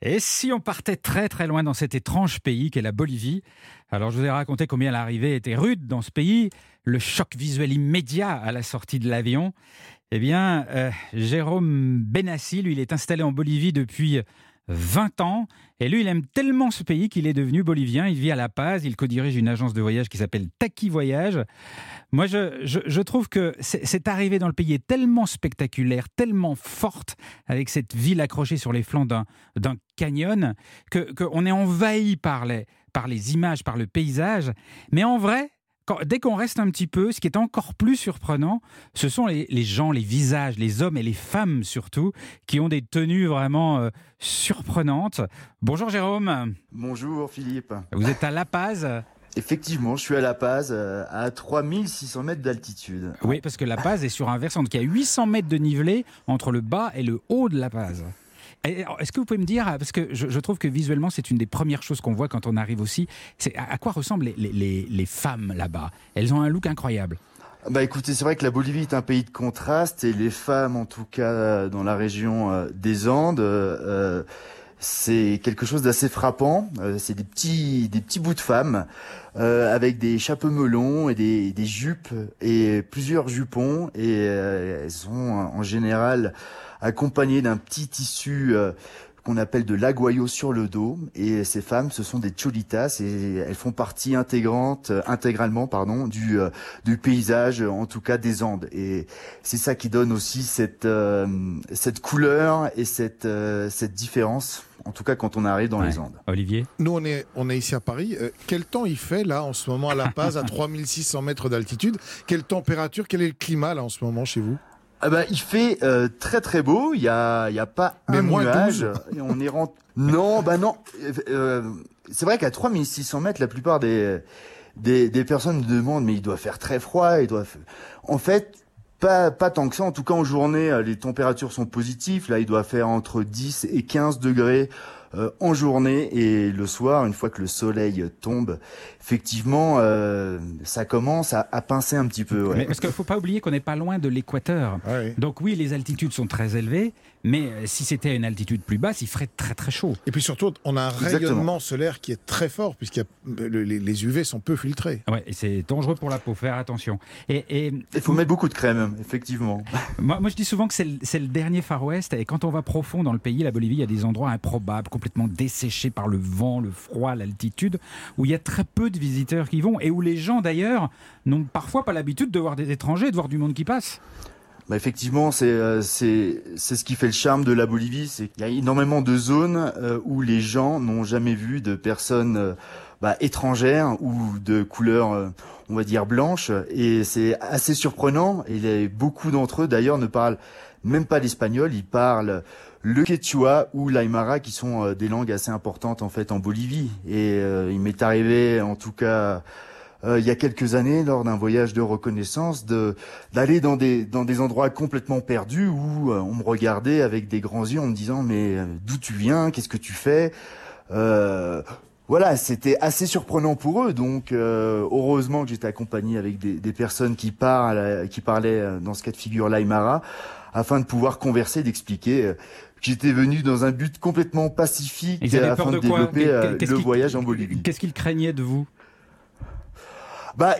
Et si on partait très très loin dans cet étrange pays qu'est la Bolivie Alors je vous ai raconté combien l'arrivée était rude dans ce pays, le choc visuel immédiat à la sortie de l'avion. Eh bien, euh, Jérôme Benassi, lui, il est installé en Bolivie depuis 20 ans. Et lui, il aime tellement ce pays qu'il est devenu bolivien. Il vit à La Paz. Il co-dirige une agence de voyage qui s'appelle Taki Voyage. Moi, je, je, trouve que cette arrivée dans le pays est tellement spectaculaire, tellement forte, avec cette ville accrochée sur les flancs d'un canyon, qu'on est envahi par les, par les images, par le paysage. Mais en vrai, dès qu'on reste un petit peu, ce qui est encore plus surprenant, ce sont les, gens, les visages, les hommes et les femmes surtout, qui ont des tenues vraiment euh, surprenantes. Bonjour Jérôme. Bonjour Philippe. Vous êtes à La Paz. Effectivement, je suis à La Paz, euh, à 3600 mètres d'altitude. Oui, parce que La Paz est sur un versant, donc il y a 800 mètres de nivelé entre le bas et le haut de La Paz. Est-ce que vous pouvez me dire, parce que je, trouve que visuellement c'est une des premières choses qu'on voit quand on arrive aussi, c'est à, quoi ressemblent les, femmes là-bas? Elles ont un look incroyable. Bah écoutez, c'est vrai que la Bolivie est un pays de contraste et les femmes, en tout cas dans la région euh, des Andes, euh, c'est quelque chose d'assez frappant. Euh, c'est des petits, des petits bouts de femmes avec des chapeaux melons et des, jupes et plusieurs jupons et elles sont en général accompagnées d'un petit tissu euh, qu'on appelle de l'aguayo sur le dos. Et ces femmes, ce sont des cholitas et elles font partie intégrante, euh, intégralement, pardon, du, euh, du paysage, en tout cas des Andes. Et c'est ça qui donne aussi cette, cette couleur et cette, cette différence. En tout cas, quand on arrive dans les Andes. Olivier Nous, on est, on est ici à Paris. quel temps il fait, là, en ce moment, à La Paz, à 3600 mètres d'altitude? Quelle température? Quel est le climat, là, en ce moment, chez vous? Ah bah, il fait euh, très très beau. Il y a, il y a pas un nuage. Et on est. Non, bah non. Euh, c'est vrai qu'à 3600 mètres, la plupart des, des, des personnes me demandent, mais il doit faire très froid. Il doit. En fait, pas pas tant que ça. En tout cas, en journée, euh, les températures sont positives. Là, il doit faire entre 10 et 15 degrés euh, en journée et le soir, une fois que le soleil tombe, effectivement, euh, ça commence à, pincer un petit peu. Mais parce qu'il ne faut pas oublier qu'on n'est pas loin de l'équateur. Donc oui, les altitudes sont très élevées, mais euh, si c'était à une altitude plus basse, il ferait très très chaud. Et puis surtout, on a un rayonnement solaire qui est très fort, puisque les, UV sont peu filtrés. Ouais, et c'est dangereux pour la peau, faire attention. Et, il faut mettre beaucoup de crème, effectivement. moi, moi, je dis souvent que c'est le, le, dernier Far West, et quand on va profond dans le pays, la Bolivie, il y a des endroits improbables, complètement desséchés par le vent, le froid, l'altitude, où il y a très peu de visiteurs qui vont, et où les gens d'ailleurs n'ont parfois pas l'habitude de voir des étrangers, de voir du monde qui passe. Bah effectivement, euh, c'est c'est ce qui fait le charme de la Bolivie, c'est qu'il y a énormément de zones euh, où les gens n'ont jamais vu de personnes euh, bah, étrangères ou de couleur, on va dire blanche, et c'est assez surprenant. Et beaucoup d'entre eux, d'ailleurs, ne parlent même pas l'espagnol, ils parlent le quechua ou l'aymara, qui sont des langues assez importantes en fait en Bolivie. Et il m'est arrivé, en tout cas euh, il y a quelques années lors d'un voyage de reconnaissance de d'aller dans des dans des endroits complètement perdus où euh, on me regardait avec des grands yeux en me disant mais euh, d'où tu viens? Qu'est-ce que tu fais? Voilà, c'était assez surprenant pour eux. Donc, heureusement que j'étais accompagné avec des, des, personnes qui parlent, qui parlaient dans ce cas de figure l'Aymara, afin de pouvoir converser, d'expliquer que j'étais venu dans un but complètement pacifique afin de, développer le voyage en Bolivie. Qu'est-ce qu'ils craignaient de vous? Bah,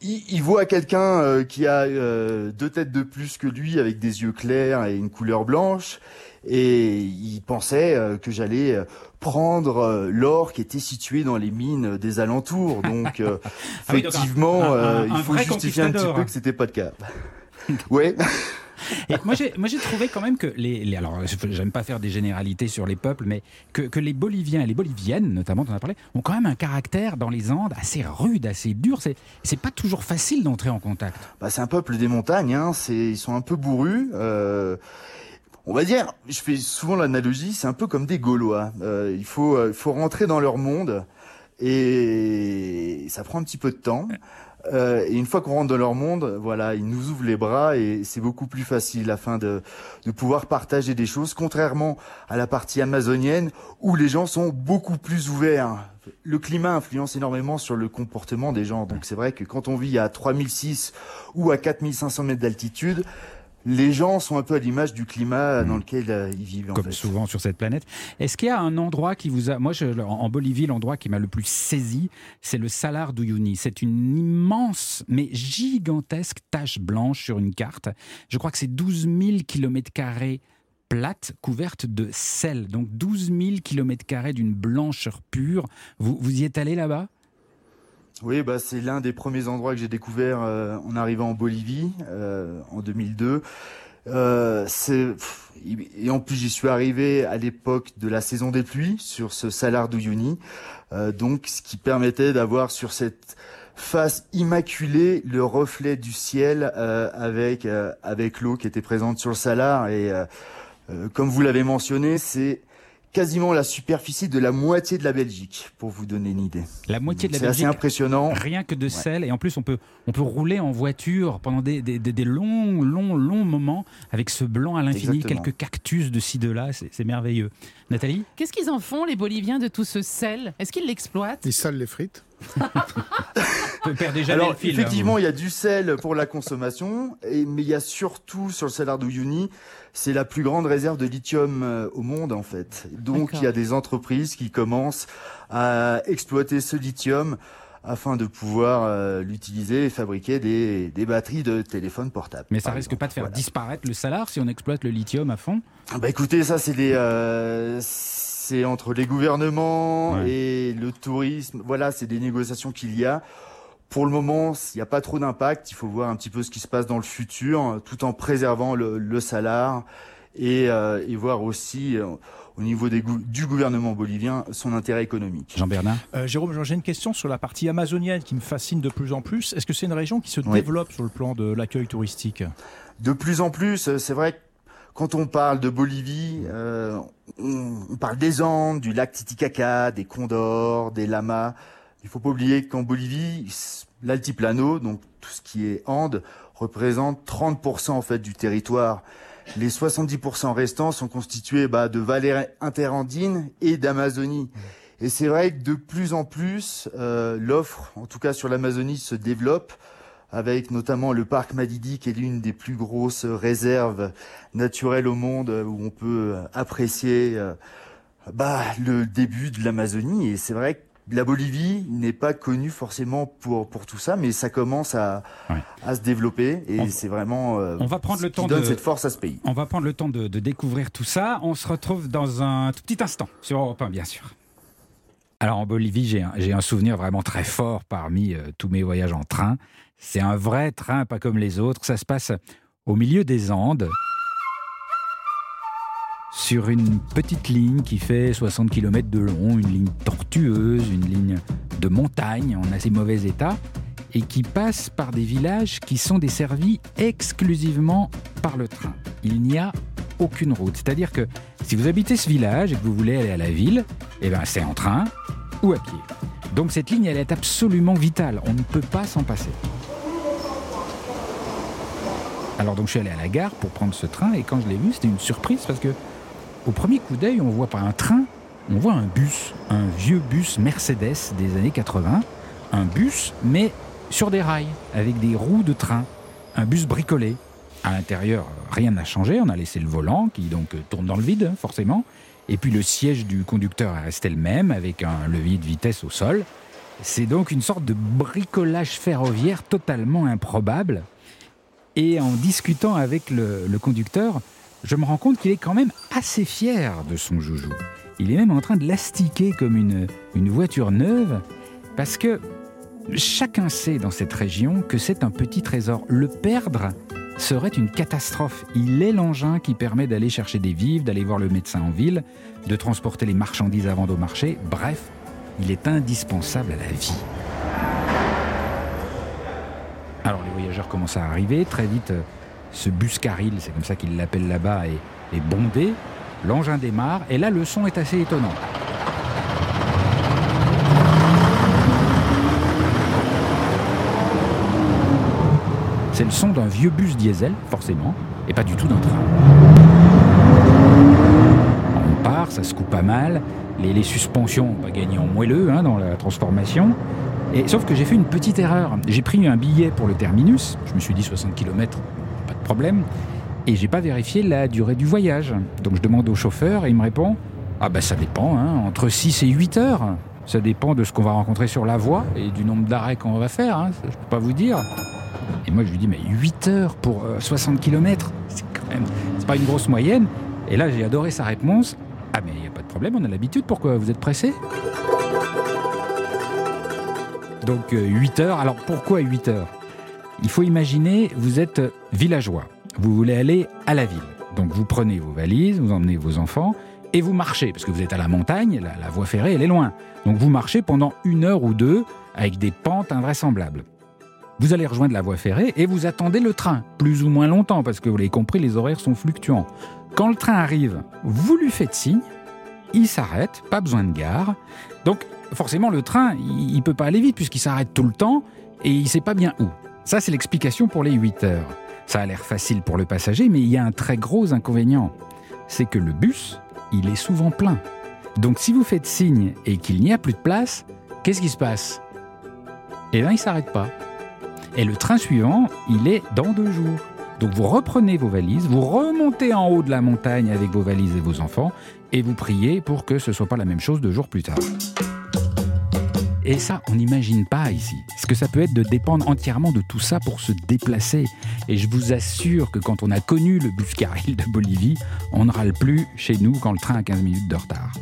il, voit quelqu'un euh, qui a euh, deux têtes de plus que lui, avec des yeux clairs et une couleur blanche, et il pensait euh, que j'allais prendre l'or qui était situé dans les mines des alentours. Donc, ah effectivement, il faut justifier un petit peu que c'était pas le cas. ouais. Et moi, j'ai, trouvé quand même que les, les alors, j'aime pas faire des généralités sur les peuples, mais que, que les Boliviens et les Boliviennes, notamment, on a parlé, ont quand même un caractère dans les Andes assez rude, assez dur. C'est, pas toujours facile d'entrer en contact. Bah, c'est un peuple des montagnes. Hein. Ils sont un peu bourrus. Euh, on va dire, je fais souvent l'analogie, c'est un peu comme des Gaulois. Euh, il faut, euh, faut rentrer dans leur monde et ça prend un petit peu de temps. Euh, et une fois qu'on rentre dans leur monde, voilà, ils nous ouvrent les bras et c'est beaucoup plus facile afin de, de pouvoir partager des choses, contrairement à la partie amazonienne où les gens sont beaucoup plus ouverts. Le climat influence énormément sur le comportement des gens. Donc c'est vrai que quand on vit à 3006 ou à 4500 mètres d'altitude, les gens sont un peu à l'image du climat dans lequel euh, ils vivent. En Comme fait. souvent sur cette planète. Est-ce qu'il y a un endroit qui vous a. Moi, je, en Bolivie, l'endroit qui m'a le plus saisi, c'est le Salar d'Uyuni. C'est une immense, mais gigantesque tache blanche sur une carte. Je crois que c'est 12 000 km plate, couverte de sel. Donc 12 000 km d'une blancheur pure. Vous, vous y êtes allé là-bas? Oui, bah, c'est l'un des premiers endroits que j'ai découvert euh, en arrivant en Bolivie euh, en 2002. Euh, et en plus j'y suis arrivé à l'époque de la saison des pluies sur ce Salar d'Uyuni, euh, donc ce qui permettait d'avoir sur cette face immaculée le reflet du ciel euh, avec euh, avec l'eau qui était présente sur le Salar et euh, euh, comme vous l'avez mentionné, c'est quasiment la superficie de la moitié de la Belgique, pour vous donner une idée. La moitié de la C'est assez Belgique, impressionnant. rien que de sel. Et en plus, on peut, on peut rouler en voiture pendant des, des- des- des longs, longs, longs moments avec ce blanc à l'infini, quelques cactus de ci, de là. C'est c'est merveilleux. Nathalie? Qu'est-ce qu'ils en font, les Boliviens, de tout ce sel? Est-ce qu'ils l'exploitent? Ils salent les frites. Jamais Alors le fil. hein. effectivement, il y a du sel pour la consommation, et, mais il y a surtout sur le Salar d'Uyuni, c'est la plus grande réserve de lithium euh, au monde en fait. Donc il y a des entreprises qui commencent à exploiter ce lithium afin de pouvoir euh, l'utiliser et fabriquer des, des batteries de téléphone portable. Mais ça risque exemple. pas de faire Voilà. disparaître le salar si on exploite le lithium à fond? Ah Bah écoutez, ça c'est des, euh, c'est entre les gouvernements Ouais. et le tourisme. Voilà, c'est des négociations qu'il y a. Pour le moment, il n'y a pas trop d'impact. Il faut voir un petit peu ce qui se passe dans le futur, tout en préservant le, et, euh, et voir aussi euh, au niveau des du gouvernement bolivien son intérêt économique. Jean Bernard Euh, Jérôme, j'ai une question sur la partie amazonienne qui me fascine de plus en plus. Est-ce que c'est une région qui se Oui. développe sur le plan de l'accueil touristique? De plus en plus, c'est vrai que quand on parle de Bolivie, euh, on, parle des Andes, du lac Titicaca, des condors, des lamas. Il faut pas oublier qu'en Bolivie, l'altiplano, donc tout ce qui est Andes, représente 30% en fait du territoire. Les 70% restants sont constitués bah, de vallées interandines et d'Amazonie. Et c'est vrai que de plus en plus, euh, l'offre, en tout cas sur l'Amazonie, se développe avec notamment le parc Madidi qui est l'une des plus grosses réserves naturelles au monde euh, où on peut euh, apprécier euh, bah, le début de l'Amazonie et c'est vrai que la Bolivie n'est pas connue forcément pour pour tout ça mais ça commence à Ouais. à se développer et c'est vraiment euh, on va prendre ce le qui temps donne de- cette force à ce pays. On va prendre le temps de, de découvrir tout ça. On se retrouve dans un tout petit instant sur Europe 1, bien sûr. Alors en Bolivie, j'ai un, un souvenir vraiment très fort parmi euh, tous mes voyages en train. C'est un vrai train, pas comme les autres. Ça se passe au milieu des Andes, sur une petite ligne qui fait 60 km de long, une ligne tortueuse, une ligne de montagne en assez mauvais état, et qui passe par des villages qui sont desservis exclusivement par le train. Il n'y a aucune route. C'est-à-dire que si vous habitez ce village et que vous voulez aller à la ville, eh ben c'est en train ou à pied. Donc cette ligne, elle est absolument vitale. On ne peut pas s'en passer. Alors donc je suis allé à la gare pour prendre ce train et quand je l'ai vu, c'était une surprise parce que au premier coup d'œil, on voit pas un train, on voit un bus, un vieux bus Mercedes des années 80, un bus mais sur des rails avec des roues de train, un bus bricolé. À l'intérieur, rien n'a changé, on a laissé le volant qui donc tourne dans le vide, forcément. Et puis le siège du conducteur est resté le même avec un levier de vitesse au sol. C'est donc une sorte de bricolage ferroviaire totalement improbable. Et en discutant avec le, conducteur, je me rends compte qu'il est quand même assez fier de son joujou. Il est même en train de l'astiquer comme une, une voiture neuve, parce que chacun sait dans cette région que c'est un petit trésor. Le perdre serait une catastrophe. Il est l'engin qui permet d'aller chercher des vivres, d'aller voir le médecin en ville, de transporter les marchandises à vendre au marché. Bref, il est indispensable à la vie. Alors les voyageurs commencent à arriver. Très vite, euh, ce bus caril, c'est comme ça qu'ils l'appellent là-bas, est, bondé. L'engin démarre et là, le son est assez étonnant. C'est le son d'un vieux bus diesel, forcément, et pas du tout d'un train. On part, ça se coupe pas mal. Les, suspensions, on va gagner en moelleux hein, dans la transformation. Et, sauf que j'ai fait une petite erreur. J'ai pris un billet pour le terminus. Je me suis dit 60 km, pas de problème. et j'ai pas vérifié la durée du voyage. Donc je demande au chauffeur et il me répond Ah ben ça dépend, hein, entre 6 et 8 heures. Ça dépend de ce qu'on va rencontrer sur la voie et du nombre d'arrêts qu'on va faire, hein, je peux pas vous dire. Et moi je lui dis Mais 8 heures pour euh, 60 km, c'est quand même. C'est pas une grosse moyenne. Et là j'ai adoré sa réponse Ah mais il n'y a pas de problème, on a l'habitude, pourquoi? Vous êtes pressé? Donc euh, 8 heures, alors pourquoi 8 heures? Il faut imaginer, vous êtes villageois, vous voulez aller à la ville. Donc vous prenez vos valises, vous emmenez vos enfants et vous marchez, parce que vous êtes à la montagne, la, la voie ferrée elle est loin. Donc vous marchez pendant une heure ou deux avec des pentes invraisemblables. Vous allez rejoindre la voie ferrée et vous attendez le train, plus ou moins longtemps, parce que vous l'avez compris, les horaires sont fluctuants. Quand le train arrive, vous lui faites signe, il s'arrête, pas besoin de gare. Donc forcément le train, il, il peut pas aller vite puisqu'il s'arrête tout le temps et il sait pas bien où. Ça c'est l'explication pour les 8 heures. Ça a l'air facile pour le passager, mais il y a un très gros inconvénient. C'est que le bus, il est souvent plein. Donc si vous faites signe et qu'il n'y a plus de place, qu'est-ce qui se passe? Eh bien, il s'arrête pas. Et le train suivant, il est dans deux jours. Donc vous reprenez vos valises, vous remontez en haut de la montagne avec vos valises et vos enfants, et vous priez pour que ce soit pas la même chose deux jours plus tard. Et ça, on n'imagine pas ici. Ce que ça peut être de dépendre entièrement de tout ça pour se déplacer. Et je vous assure que quand on a connu le bus de Bolivie, on ne râle plus chez nous quand le train a 15 minutes de retard.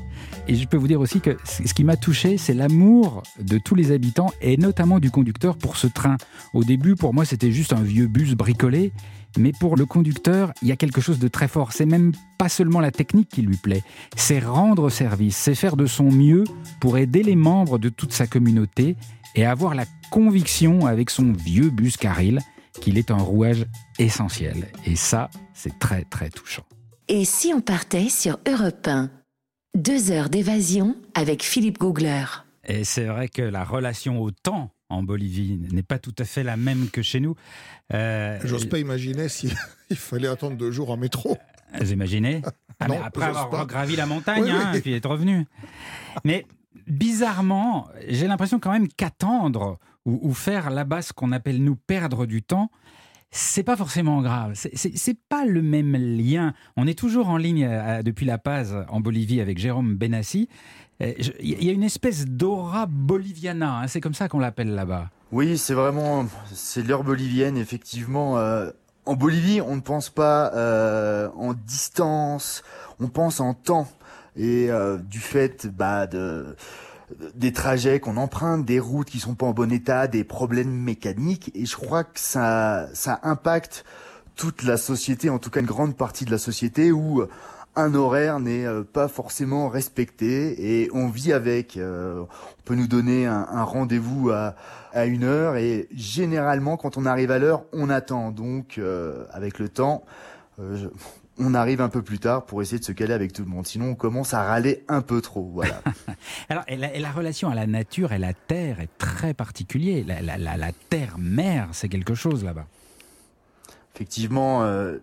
Et je peux vous dire aussi que ce qui m'a touché, c'est l'amour de tous les habitants et notamment du conducteur pour ce train. Au début, pour moi, c'était juste un vieux bus bricolé. Mais pour le conducteur, il y a quelque chose de très fort. C'est même pas seulement la technique qui lui plaît, c'est rendre service, c'est faire de son mieux pour aider les membres de toute sa communauté et avoir la conviction avec son vieux bus carril qu'il est un rouage essentiel. Et ça, c'est très très touchant. Et si on partait sur Europe 1 Deux heures d'évasion avec Philippe Googler. Et c'est vrai que la relation au temps en Bolivie n'est pas tout à fait la même que chez nous. Euh, J'ose pas imaginer s'il il fallait attendre deux jours en métro. Vous imaginez? Ah, Après avoir pas. gravi la montagne, Oui, hein, oui. et puis être revenu. Mais bizarrement, j'ai l'impression quand même qu'attendre ou, ou faire là-bas ce qu'on appelle nous perdre du temps, c'est pas forcément grave. C'est pas le même lien. On est toujours en ligne euh, depuis La Paz en Bolivie avec Jérôme Benassi. Il y a une espèce d'aura boliviana, hein, c'est comme ça qu'on l'appelle là-bas. Oui, c'est vraiment, c'est l'heure bolivienne, effectivement. euh, en Bolivie, on ne pense pas euh, en distance, on pense en temps. Et euh, du fait bah, de, des trajets qu'on emprunte, des routes qui sont pas en bon état, des problèmes mécaniques, et je crois que ça, ça impacte toute la société, en tout cas une grande partie de la société, où un horaire n'est euh, pas forcément respecté et on vit avec. Euh, on peut nous donner un, un rendez-vous à, à une heure et généralement quand on arrive à l'heure, on attend. Donc euh, avec le temps, euh, je- on arrive un peu plus tard pour essayer de se caler avec tout le monde. Sinon, on commence à râler un peu trop. Voilà. Alors, et la, et la relation à la nature et la terre est très particulière. La, la- la- la terre-mère, c'est quelque chose là-bas. Effectivement, euh,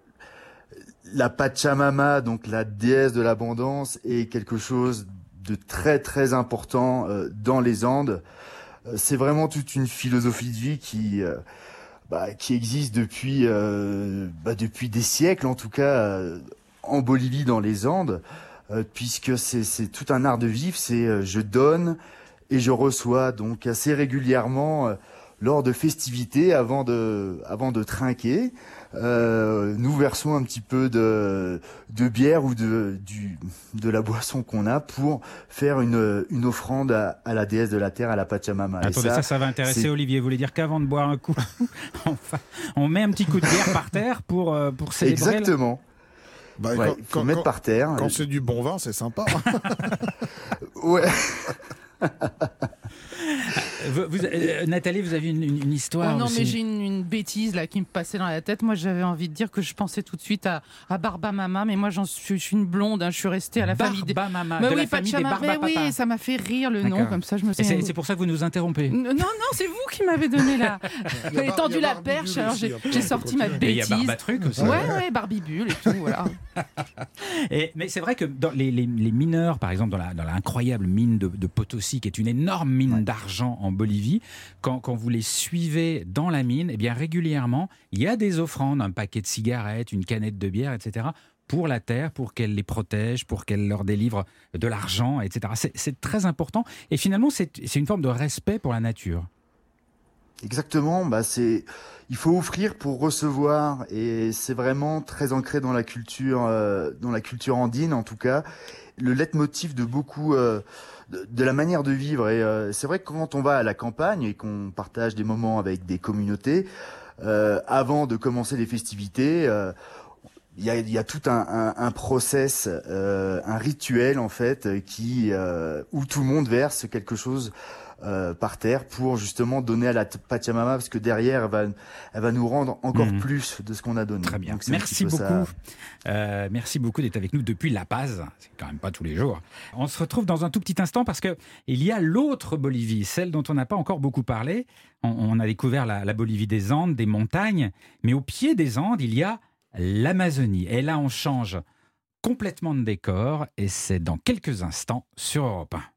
la Pachamama, donc la déesse de l'abondance, est quelque chose de très très important euh, dans les Andes. Euh, c'est vraiment toute une philosophie de vie qui euh, bah, qui existe depuis bah, depuis des siècles, en tout cas en Bolivie, dans les Andes, puisque c'est tout un art de vivre. C'est je donne et je reçois donc assez régulièrement lors de festivités avant de avant de trinquer. Euh, nous versons un petit peu de, de bière ou de, du, de la boisson qu'on a pour faire une, une offrande à, à la déesse de la terre, à la Pachamama. Et Attendez, ça, ça, va intéresser Olivier. Vous voulez dire qu'avant de boire un coup, on met un petit coup de bière par terre pour, euh, pour célébrer Exactement. Bah, Ouais, quand faut mettre par terre. quand c'est du bon vin, c'est sympa. Ouais. Vous- vous- euh, Nathalie, vous avez une, une- une histoire Oh non, aussi. mais j'ai une, une bêtise là qui me passait dans la tête. Moi, j'avais envie de dire que je pensais tout de suite à, à Barba Mama, mais moi, j'en suis, je suis une blonde. hein, je suis restée à la famille des. Barba Mama, Mais de oui, la famille des Barba mais oui, ça m'a fait rire le nom comme ça. Je me suis. c'est pour ça que vous nous interrompez. Non, non, c'est vous qui m'avez donné la. Il y a Bar- tendu la perche, alors j'ai sorti ma. Et il y a bêtise. Barba Truc aussi. Ouais, ouais, Barbie Bulle et tout, voilà. Et- mais c'est vrai que dans les, les- les mineurs, par exemple, dans la- dans l'incroyable mine de, de Potosi, qui est une énorme mine d'argent en Bolivie, quand, quand vous les suivez dans la mine, eh bien régulièrement, il y a des offrandes, un paquet de cigarettes, une canette de bière, etc., pour la terre, pour qu'elle les protège, pour qu'elle leur délivre de l'argent, etc. C'est très important. Et finalement, c'est une forme de respect pour la nature. Exactement, bah c'est il faut offrir pour recevoir et c'est vraiment très ancré dans la culture euh, dans la culture andine en tout cas. Le leitmotiv de beaucoup euh, de, la manière de vivre et euh, c'est vrai que quand on va à la campagne et qu'on partage des moments avec des communautés avant de commencer les festivités il y a, y a, tout un, un, un process, un rituel en fait, qui où tout le monde verse quelque chose euh, par terre pour justement donner à la Pachamama parce que derrière elle va, elle va nous rendre encore mhm. plus de ce qu'on a donné. Très bien. merci beaucoup. Euh, merci beaucoup d'être avec nous depuis La Paz. C'est quand même pas tous les jours. On se retrouve dans un tout petit instant parce que il y a l'autre Bolivie, celle dont on n'a pas encore beaucoup parlé. On, a découvert la, la Bolivie des Andes, des montagnes, mais au pied des Andes, il y a l'Amazonie. Et là, on change complètement de décor et c'est dans quelques instants sur Europe 1.